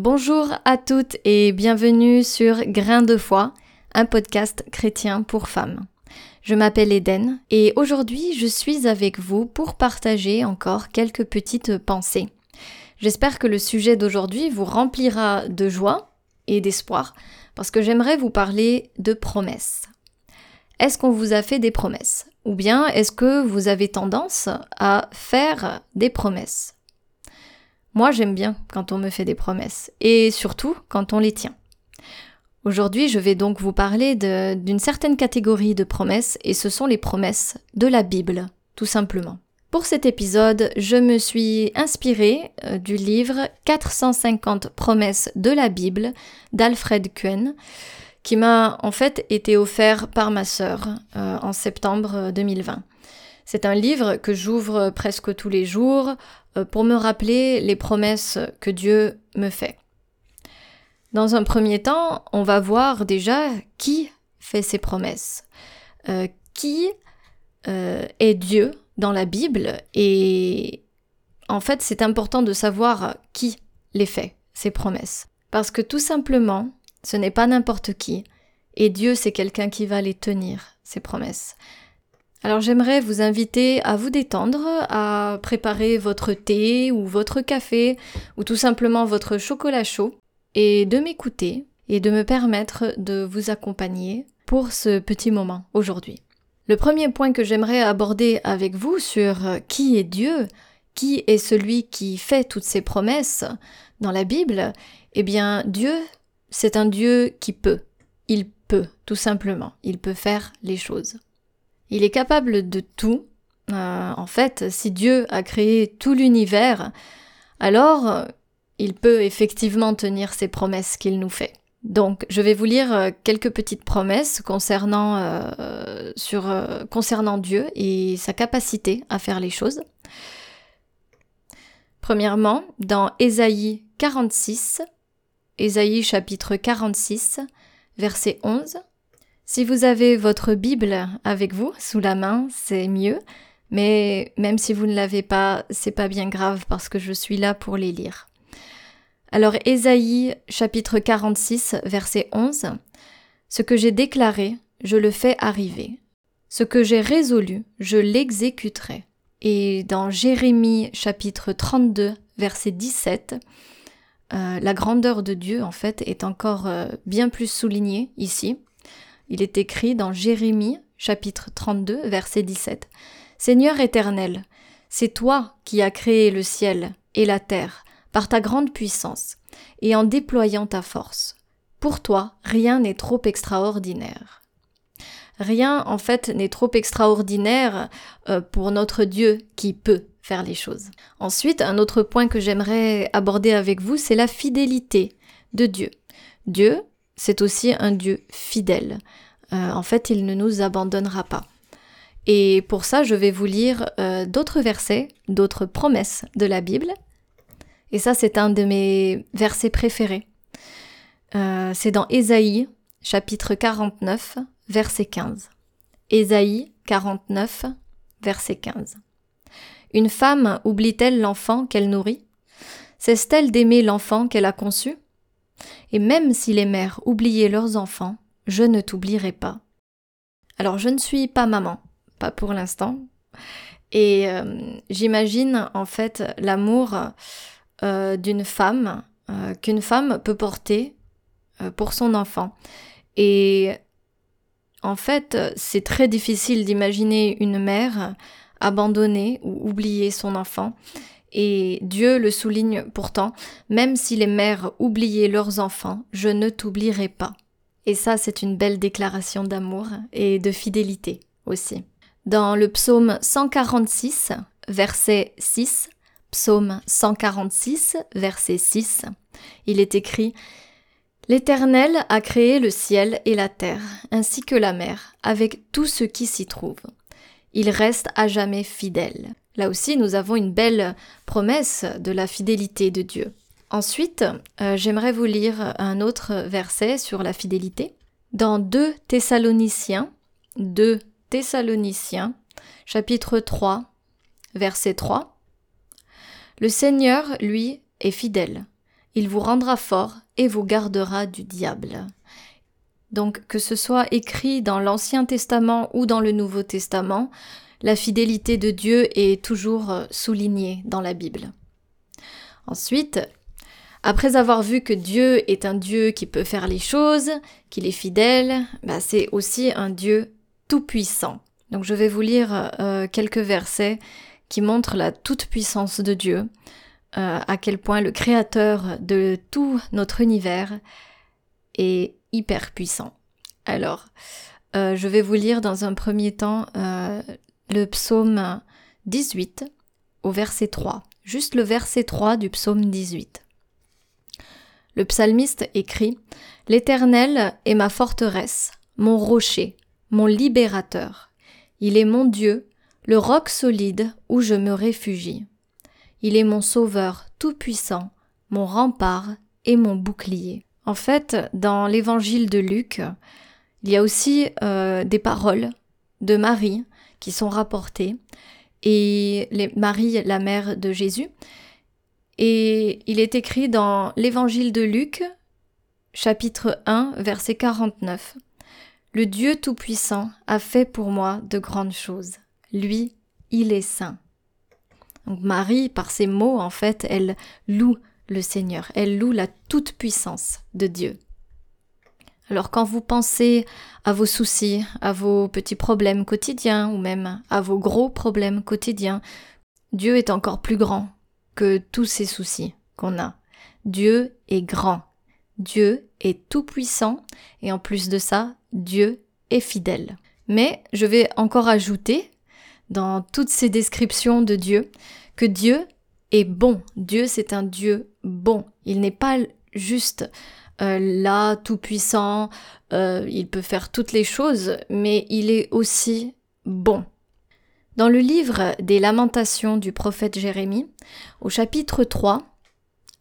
Bonjour à toutes et bienvenue sur Grain de foi, un podcast chrétien pour femmes. Je m'appelle Eden et aujourd'hui je suis avec vous pour partager encore quelques petites pensées. J'espère que le sujet d'aujourd'hui vous remplira de joie et d'espoir parce que j'aimerais vous parler de promesses. Est-ce qu'on vous a fait des promesses? Ou bien est-ce que vous avez tendance à faire des promesses? Moi, j'aime bien quand on me fait des promesses, et surtout quand on les tient. Aujourd'hui, je vais donc vous parler d'une certaine catégorie de promesses, et ce sont les promesses de la Bible, tout simplement. Pour cet épisode, je me suis inspirée euh, du livre 450 promesses de la Bible d'Alfred Kuen, qui m'a en fait été offert par ma sœur euh, en septembre 2020. C'est un livre que j'ouvre presque tous les jours euh, pour me rappeler les promesses que Dieu me fait. Dans un premier temps, on va voir déjà qui fait ces promesses, euh, qui euh, est Dieu dans la Bible et en fait c'est important de savoir qui les fait, ces promesses. Parce que tout simplement, ce n'est pas n'importe qui, et Dieu c'est quelqu'un qui va les tenir, ces promesses. Alors j'aimerais vous inviter à vous détendre, à préparer votre thé ou votre café ou tout simplement votre chocolat chaud et de m'écouter et de me permettre de vous accompagner pour ce petit moment aujourd'hui. Le premier point que j'aimerais aborder avec vous sur qui est Dieu, qui est celui qui fait toutes ces promesses dans la Bible, eh bien Dieu, c'est un Dieu qui peut. Il peut, tout simplement. Il peut faire les choses. Il est capable de tout. Euh, en fait, si Dieu a créé tout l'univers, alors euh, il peut effectivement tenir ses promesses qu'il nous fait. Donc, je vais vous lire euh, quelques petites promesses concernant, sur, concernant Dieu et sa capacité à faire les choses. Premièrement, dans Ésaïe 46, Ésaïe chapitre 46, verset 11, si vous avez votre Bible avec vous, sous la main, c'est mieux. Mais même si vous ne l'avez pas, c'est pas bien grave parce que je suis là pour les lire. Alors Ésaïe chapitre 46 verset 11 Ce que j'ai déclaré, je le fais arriver. Ce que j'ai résolu, je l'exécuterai. Et dans Jérémie chapitre 32 verset 17 euh, la grandeur de Dieu en fait est encore euh, bien plus soulignée ici. Il est écrit dans Jérémie chapitre 32 verset 17. Seigneur éternel, c'est toi qui as créé le ciel et la terre par ta grande puissance et en déployant ta force. Pour toi, rien n'est trop extraordinaire. Rien, en fait, n'est trop extraordinaire euh, pour notre Dieu qui peut faire les choses. Ensuite, un autre point que j'aimerais aborder avec vous, c'est la fidélité de Dieu. Dieu, c'est aussi un Dieu fidèle. Euh, en fait, il ne nous abandonnera pas. Et pour ça, je vais vous lire euh, d'autres versets, d'autres promesses de la Bible. Et ça, c'est un de mes versets préférés. Euh, c'est dans Ésaïe, chapitre 49, verset 15. Ésaïe 49, verset 15. Une femme oublie-t-elle l'enfant qu'elle nourrit? Cesse-t-elle d'aimer l'enfant qu'elle a conçu? Et même si les mères oubliaient leurs enfants, je ne t'oublierai pas. Alors je ne suis pas maman, pas pour l'instant, et euh, j'imagine en fait l'amour euh, d'une femme euh, qu'une femme peut porter pour son enfant. Et en fait, c'est très difficile d'imaginer une mère abandonner ou oublier son enfant. Et Dieu le souligne pourtant, même si les mères oubliaient leurs enfants, je ne t'oublierai pas. Et ça, c'est une belle déclaration d'amour et de fidélité aussi. Dans le psaume 146, verset 6, psaume 146, verset 6, il est écrit L'Éternel a créé le ciel et la terre, ainsi que la mer, avec tout ce qui s'y trouve. Il reste à jamais fidèle. Là aussi, nous avons une belle promesse de la fidélité de Dieu. Ensuite, euh, j'aimerais vous lire un autre verset sur la fidélité. Dans 2 Thessaloniciens, 2 Thessaloniciens, chapitre 3, verset 3, Le Seigneur, lui, est fidèle. il vous rendra fort et vous gardera du diable. Donc que ce soit écrit dans l'Ancien Testament ou dans le Nouveau Testament, la fidélité de Dieu est toujours euh, soulignée dans la Bible. Ensuite, après avoir vu que Dieu est un Dieu qui peut faire les choses, qu'il est fidèle, bah c'est aussi un Dieu tout-puissant. Donc je vais vous lire euh, quelques versets qui montrent la toute-puissance de Dieu, euh, à quel point le Créateur de tout notre univers est hyper puissant. Alors, euh, je vais vous lire dans un premier temps le psaume 18 au verset 3, juste le verset 3 du psaume 18. Le psalmiste écrit L'Éternel est ma forteresse, mon rocher, mon libérateur. Il est mon Dieu, le roc solide où je me réfugie. Il est mon sauveur tout-puissant, mon rempart et mon bouclier. En fait, dans l'évangile de Luc, il y a aussi euh, des paroles de Marie qui sont rapportées, et Marie, la mère de Jésus, et il est écrit dans l'évangile de Luc, chapitre 1, verset 49. Le Dieu Tout-Puissant a fait pour moi de grandes choses. Lui, il est saint. Donc Marie, par ces mots, en fait, elle loue le Seigneur, elle loue la toute-puissance de Dieu. Alors quand vous pensez à vos soucis, à vos petits problèmes quotidiens ou même à vos gros problèmes quotidiens, Dieu est encore plus grand que tous ces soucis qu'on a. Dieu est grand. Dieu est tout puissant et en plus de ça, Dieu est fidèle. Mais je vais encore ajouter dans toutes ces descriptions de Dieu que Dieu est bon. Dieu c'est un Dieu bon. Il n'est pas juste euh, là, tout puissant, euh, il peut faire toutes les choses, mais il est aussi bon. Dans le livre des lamentations du prophète Jérémie, au chapitre 3,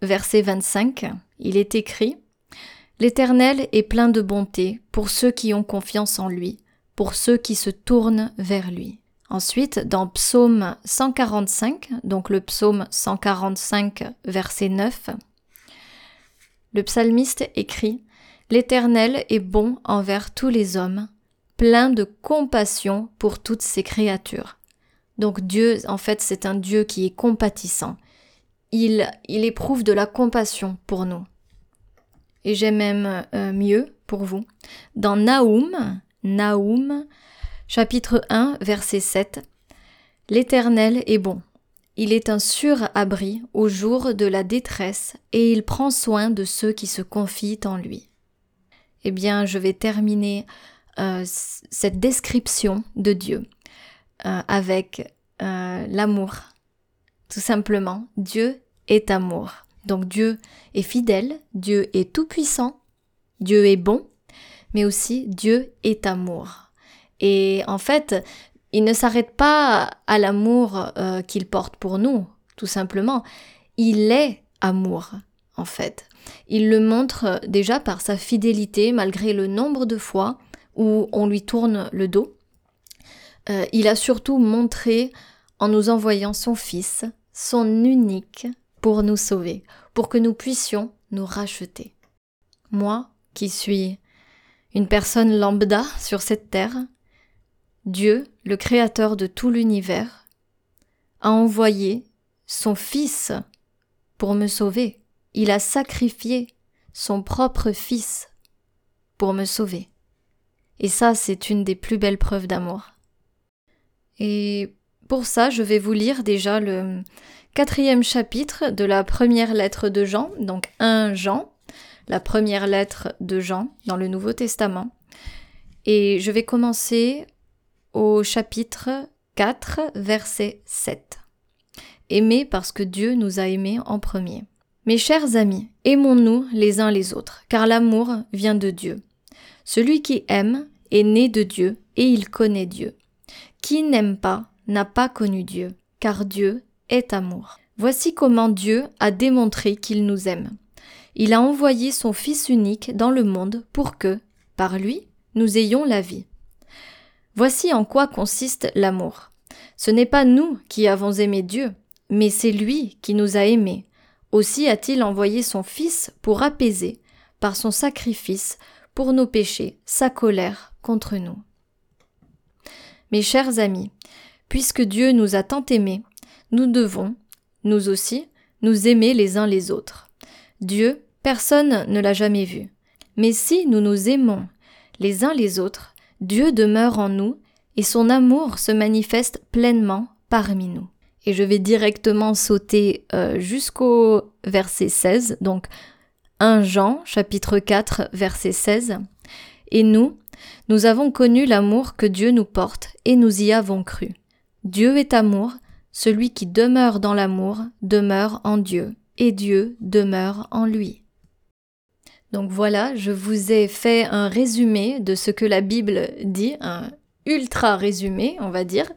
verset 25, il est écrit L'Éternel est plein de bonté pour ceux qui ont confiance en lui, pour ceux qui se tournent vers lui. Ensuite, dans Psaume 145, donc le psaume 145, verset 9, le psalmiste écrit L'Éternel est bon envers tous les hommes, plein de compassion pour toutes ses créatures. Donc Dieu, en fait, c'est un Dieu qui est compatissant. Il, éprouve de la compassion pour nous. Et j'ai même euh, mieux pour vous. Dans Naoum, Naoum, chapitre 1, verset 7, L'Éternel est bon. Il est un sûr abri au jour de la détresse et il prend soin de ceux qui se confient en lui. Eh bien, je vais terminer euh, cette description de Dieu euh, avec euh, l'amour. Tout simplement, Dieu est amour. Donc Dieu est fidèle, Dieu est tout-puissant, Dieu est bon, mais aussi Dieu est amour. Et en fait, il ne s'arrête pas à l'amour euh, qu'il porte pour nous, tout simplement. Il est amour, en fait. Il le montre déjà par sa fidélité, malgré le nombre de fois où on lui tourne le dos. Euh, il a surtout montré en nous envoyant son Fils, son unique, pour nous sauver, pour que nous puissions nous racheter. Moi, qui suis une personne lambda sur cette terre, Dieu, le Créateur de tout l'univers, a envoyé son Fils pour me sauver. Il a sacrifié son propre Fils pour me sauver. Et ça, c'est une des plus belles preuves d'amour. Et pour ça, je vais vous lire déjà le quatrième chapitre de la première lettre de Jean, donc 1 Jean, la première lettre de Jean dans le Nouveau Testament. Et je vais commencer au chapitre 4, verset 7. Aimer parce que Dieu nous a aimés en premier. Mes chers amis, aimons-nous les uns les autres, car l'amour vient de Dieu. Celui qui aime est né de Dieu et il connaît Dieu. Qui n'aime pas n'a pas connu Dieu, car Dieu est amour. Voici comment Dieu a démontré qu'il nous aime. Il a envoyé son Fils unique dans le monde pour que, par lui, nous ayons la vie. Voici en quoi consiste l'amour. Ce n'est pas nous qui avons aimé Dieu, mais c'est lui qui nous a aimés, Aussi a-t-il envoyé son Fils pour apaiser, par son sacrifice, pour nos péchés, sa colère contre nous. Mes chers amis, puisque Dieu nous a tant aimés, nous devons, nous aussi, nous aimer les uns les autres. Dieu, personne ne l'a jamais vu. Mais si nous nous aimons les uns les autres, Dieu demeure en nous et son amour se manifeste pleinement parmi nous. Et je vais directement sauter euh, jusqu'au verset 16, donc 1 Jean chapitre 4 verset 16. Et nous, nous avons connu l'amour que Dieu nous porte et nous y avons cru. Dieu est amour, celui qui demeure dans l'amour demeure en Dieu, et Dieu demeure en lui. Donc voilà, je vous ai fait un résumé de ce que la Bible dit, un ultra résumé, on va dire,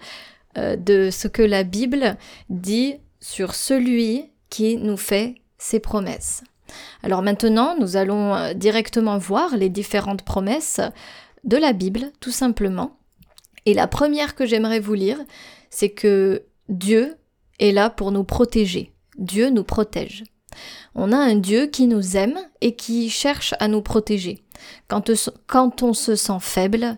euh, de ce que la Bible dit sur celui qui nous fait ses promesses. Alors maintenant, nous allons euh, directement voir les différentes promesses de la Bible, tout simplement. Et la première que j'aimerais vous lire, c'est que Dieu est là pour nous protéger. Dieu nous protège. On a un Dieu qui nous aime et qui cherche à nous protéger. Quand, on se sent faible,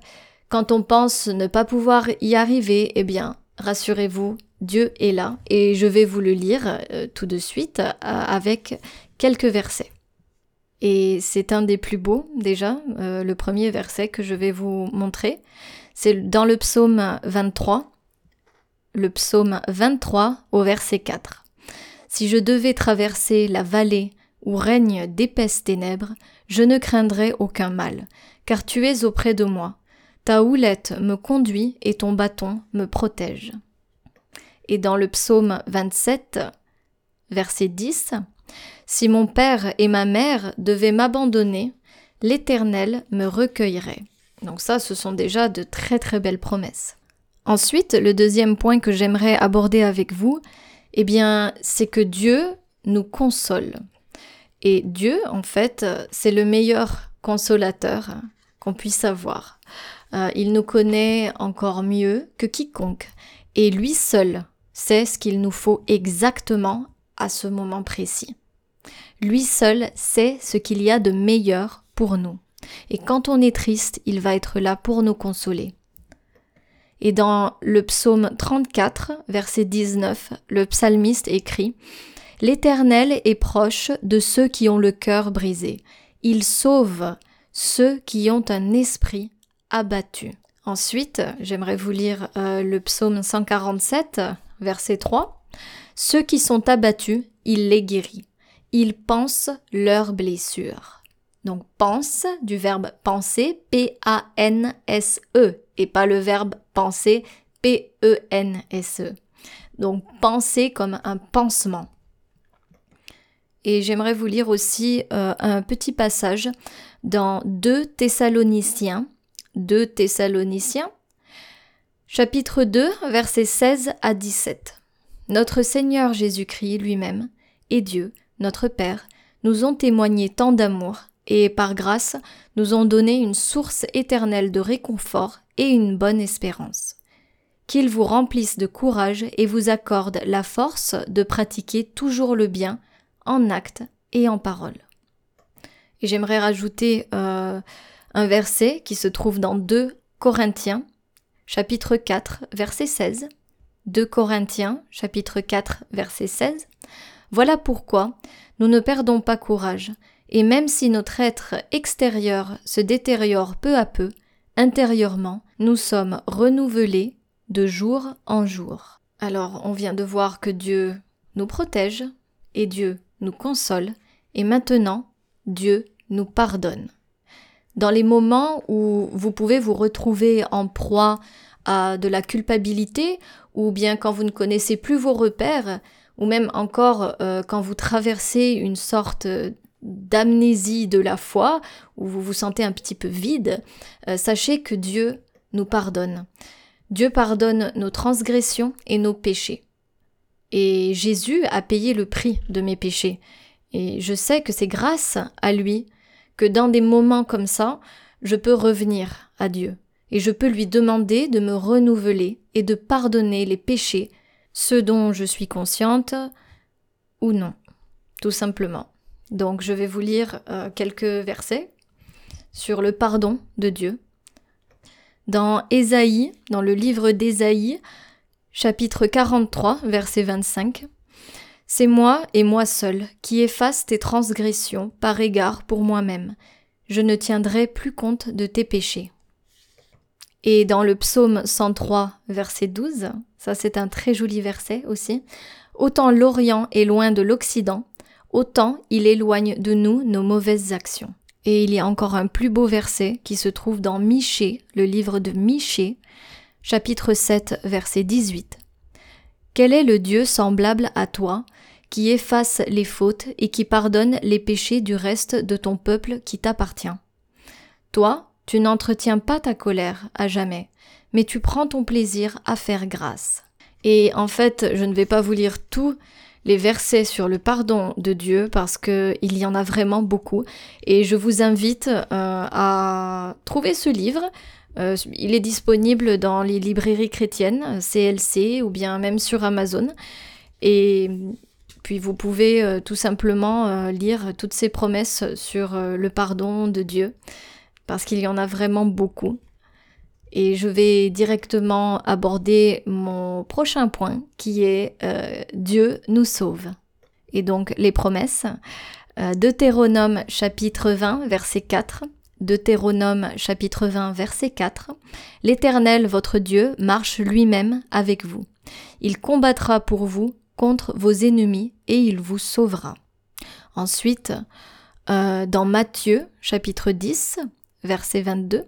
quand on pense ne pas pouvoir y arriver, eh bien, rassurez-vous, Dieu est là et je vais vous le lire euh, tout de suite euh, avec quelques versets. Et c'est un des plus beaux déjà, euh, le premier verset que je vais vous montrer. C'est dans le psaume 23, le psaume 23 au verset 4. Si je devais traverser la vallée où règnent d'épaisses ténèbres, je ne craindrais aucun mal, car tu es auprès de moi. Ta houlette me conduit et ton bâton me protège. Et dans le psaume 27, verset 10, Si mon père et ma mère devaient m'abandonner, l'Éternel me recueillerait. Donc ça, ce sont déjà de très très belles promesses. Ensuite, le deuxième point que j'aimerais aborder avec vous, eh bien, c'est que Dieu nous console. Et Dieu, en fait, c'est le meilleur consolateur qu'on puisse avoir. Euh, il nous connaît encore mieux que quiconque. Et lui seul sait ce qu'il nous faut exactement à ce moment précis. Lui seul sait ce qu'il y a de meilleur pour nous. Et quand on est triste, il va être là pour nous consoler. Et dans le psaume 34, verset 19, le psalmiste écrit L'Éternel est proche de ceux qui ont le cœur brisé. Il sauve ceux qui ont un esprit abattu. Ensuite, j'aimerais vous lire euh, le psaume 147, verset 3. Ceux qui sont abattus, il les guérit. Il pense leurs blessures. Donc pense du verbe penser, P-A-N-S-E, et pas le verbe penser, P-E-N-S-E. Donc penser comme un pansement. Et j'aimerais vous lire aussi euh, un petit passage dans 2 Thessaloniciens, 2 Thessaloniciens, chapitre 2, versets 16 à 17. Notre Seigneur Jésus-Christ lui-même et Dieu, notre Père, nous ont témoigné tant d'amour et par grâce nous ont donné une source éternelle de réconfort et une bonne espérance. Qu'il vous remplisse de courage et vous accorde la force de pratiquer toujours le bien en acte et en parole. Et j'aimerais rajouter euh, un verset qui se trouve dans 2 Corinthiens, chapitre 4, verset 16. 2 Corinthiens, chapitre 4, verset 16. Voilà pourquoi nous ne perdons pas courage, et même si notre être extérieur se détériore peu à peu, intérieurement, nous sommes renouvelés de jour en jour. Alors on vient de voir que Dieu nous protège et Dieu nous console et maintenant Dieu nous pardonne. Dans les moments où vous pouvez vous retrouver en proie à de la culpabilité ou bien quand vous ne connaissez plus vos repères ou même encore euh, quand vous traversez une sorte d'amnésie de la foi, où vous vous sentez un petit peu vide, euh, sachez que Dieu nous pardonne. Dieu pardonne nos transgressions et nos péchés. Et Jésus a payé le prix de mes péchés. Et je sais que c'est grâce à lui que dans des moments comme ça, je peux revenir à Dieu. Et je peux lui demander de me renouveler et de pardonner les péchés, ceux dont je suis consciente ou non. tout simplement. Donc je vais vous lire euh, quelques versets sur le pardon de Dieu. Dans Ésaïe, dans le livre d'Ésaïe, chapitre 43, verset 25, C'est moi et moi seul qui efface tes transgressions par égard pour moi-même. Je ne tiendrai plus compte de tes péchés. Et dans le psaume 103, verset 12, ça c'est un très joli verset aussi, Autant l'Orient est loin de l'Occident, autant il éloigne de nous nos mauvaises actions. Et il y a encore un plus beau verset qui se trouve dans Michée, le livre de Michée, chapitre 7, verset 18. Quel est le Dieu semblable à toi, qui efface les fautes et qui pardonne les péchés du reste de ton peuple qui t'appartient? Toi, tu n'entretiens pas ta colère à jamais, mais tu prends ton plaisir à faire grâce. Et en fait, je ne vais pas vous lire tous versets sur le pardon de Dieu parce qu'il y en a vraiment beaucoup. Et je vous invite à trouver ce livre. Il est disponible dans les librairies chrétiennes, CLC ou bien même sur Amazon. Et puis vous pouvez tout simplement lire toutes ces promesses sur le pardon de Dieu parce qu'il y en a vraiment beaucoup. Et je vais directement aborder mon prochain point qui est euh, Dieu nous sauve. Et donc les promesses. Euh, Deutéronome chapitre 20 verset 4. Deutéronome chapitre 20 verset 4. L'Éternel votre Dieu marche lui-même avec vous. Il combattra pour vous contre vos ennemis et il vous sauvera. Ensuite, euh, dans Matthieu chapitre 10 verset 22,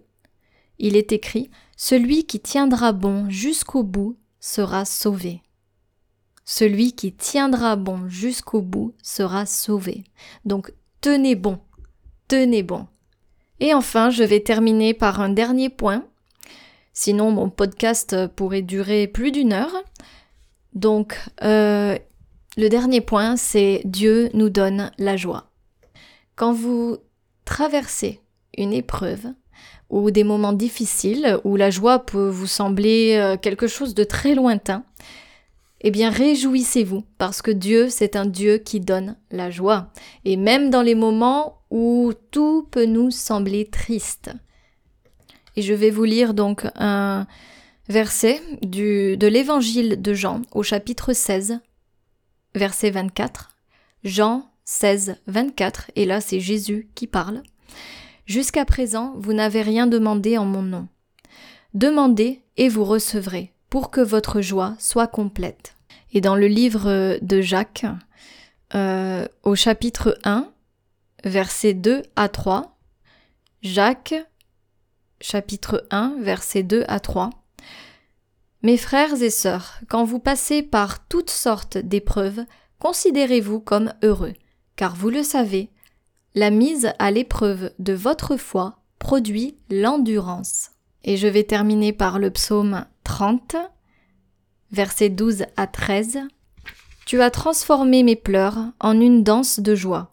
il est écrit Celui qui tiendra bon jusqu'au bout sera sauvé. Celui qui tiendra bon jusqu'au bout sera sauvé. Donc tenez bon, tenez bon. Et enfin, je vais terminer par un dernier point. Sinon, mon podcast pourrait durer plus d'une heure. Donc, euh, le dernier point, c'est Dieu nous donne la joie. Quand vous traversez une épreuve, ou des moments difficiles où la joie peut vous sembler euh, quelque chose de très lointain, eh bien réjouissez-vous parce que Dieu, c'est un Dieu qui donne la joie. Et même dans les moments où tout peut nous sembler triste. Et je vais vous lire donc un verset du, de l'évangile de Jean au chapitre 16, verset 24. Jean 16, 24, et là c'est Jésus qui parle. Jusqu'à présent, vous n'avez rien demandé en mon nom. Demandez et vous recevrez, pour que votre joie soit complète. Et dans le livre de Jacques, euh, au chapitre 1, versets 2 à 3, Jacques, chapitre 1, versets 2 à 3. Mes frères et sœurs, quand vous passez par toutes sortes d'épreuves, considérez-vous comme heureux, car vous le savez, la mise à l'épreuve de votre foi produit l'endurance. Et je vais terminer par le psaume 30, versets 12 à 13. Tu as transformé mes pleurs en une danse de joie,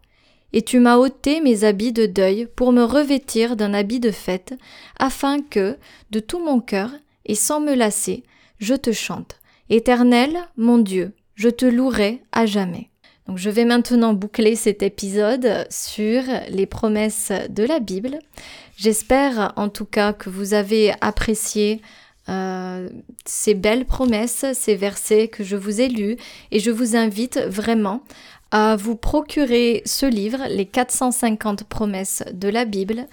et tu m'as ôté mes habits de deuil pour me revêtir d'un habit de fête, afin que, de tout mon cœur, et sans me lasser, je te chante. Éternel, mon Dieu, je te louerai à jamais. Donc je vais maintenant boucler cet épisode sur les promesses de la Bible. J'espère en tout cas que vous avez apprécié euh, ces belles promesses, ces versets que je vous ai lus et je vous invite vraiment à vous procurer ce livre, les 450 promesses de la Bible.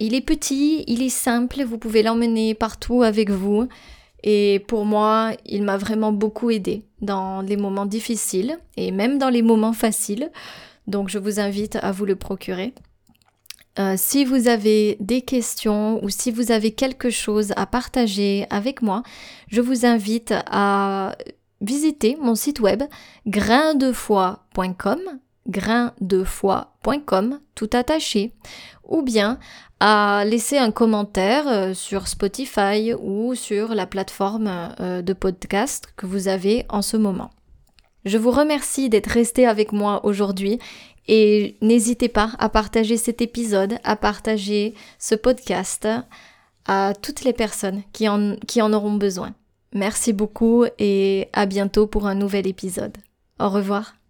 Il est petit, il est simple, vous pouvez l'emmener partout avec vous. Et pour moi, il m'a vraiment beaucoup aidé dans les moments difficiles et même dans les moments faciles. Donc je vous invite à vous le procurer. Euh, si vous avez des questions ou si vous avez quelque chose à partager avec moi, je vous invite à visiter mon site web graindefoi.com graindefoi.com tout attaché ou bien à laisser un commentaire euh, sur Spotify ou sur la plateforme euh, de podcast que vous avez en ce moment. Je vous remercie d'être resté avec moi aujourd'hui et n'hésitez pas à partager cet épisode, à partager ce podcast à toutes les personnes qui en, qui en auront besoin. Merci beaucoup et à bientôt pour un nouvel épisode. Au revoir.